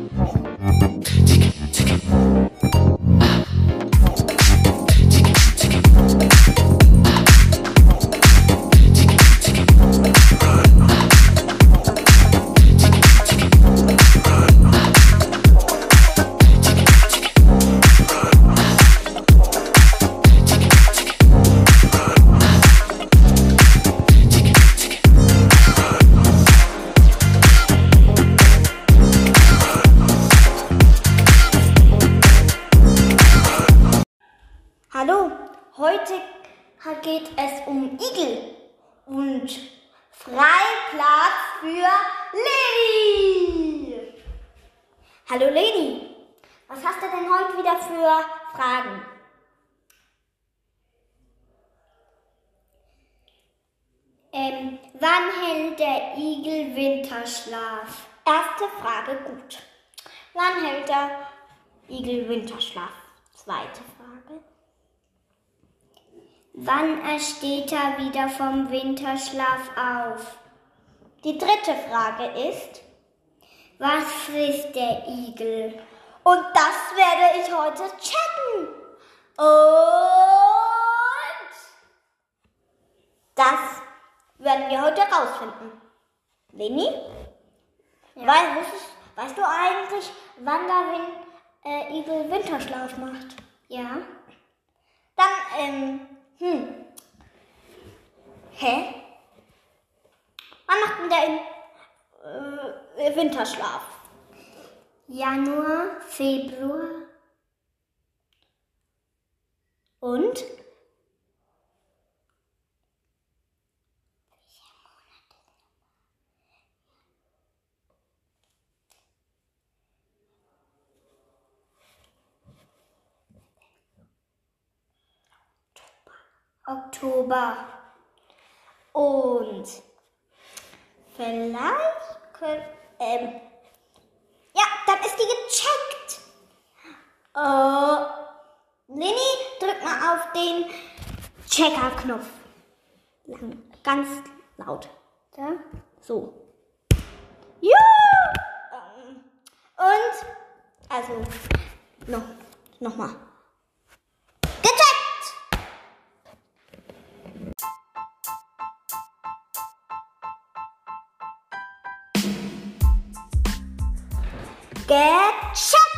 Hallo, heute geht es um Igel und Freiplatz für Leni. Hallo Leni, was hast du denn heute wieder für Fragen? Ähm, wann hält der Igel Winterschlaf? Erste Frage gut. Wann hält der Igel Winterschlaf? Zweite Frage. Wann steht er wieder vom Winterschlaf auf? Die dritte Frage ist, was frisst der Igel? Und das werde ich heute checken. Und das werden wir heute rausfinden. Leni? Ja. Weil, weißt, weißt du eigentlich, wann der Win äh, Igel Winterschlaf macht? Ja. Dann, ähm, hm. Hä? Wann macht denn der in, äh, Winterschlaf? Januar, Februar. Und? Oktober. Und vielleicht können, ähm, ja, dann ist die gecheckt. Äh, Lini, drück mal auf den Checker-Knopf. Ganz laut. Ja, so. Ja! Ähm, und, also, noch, noch Get shot!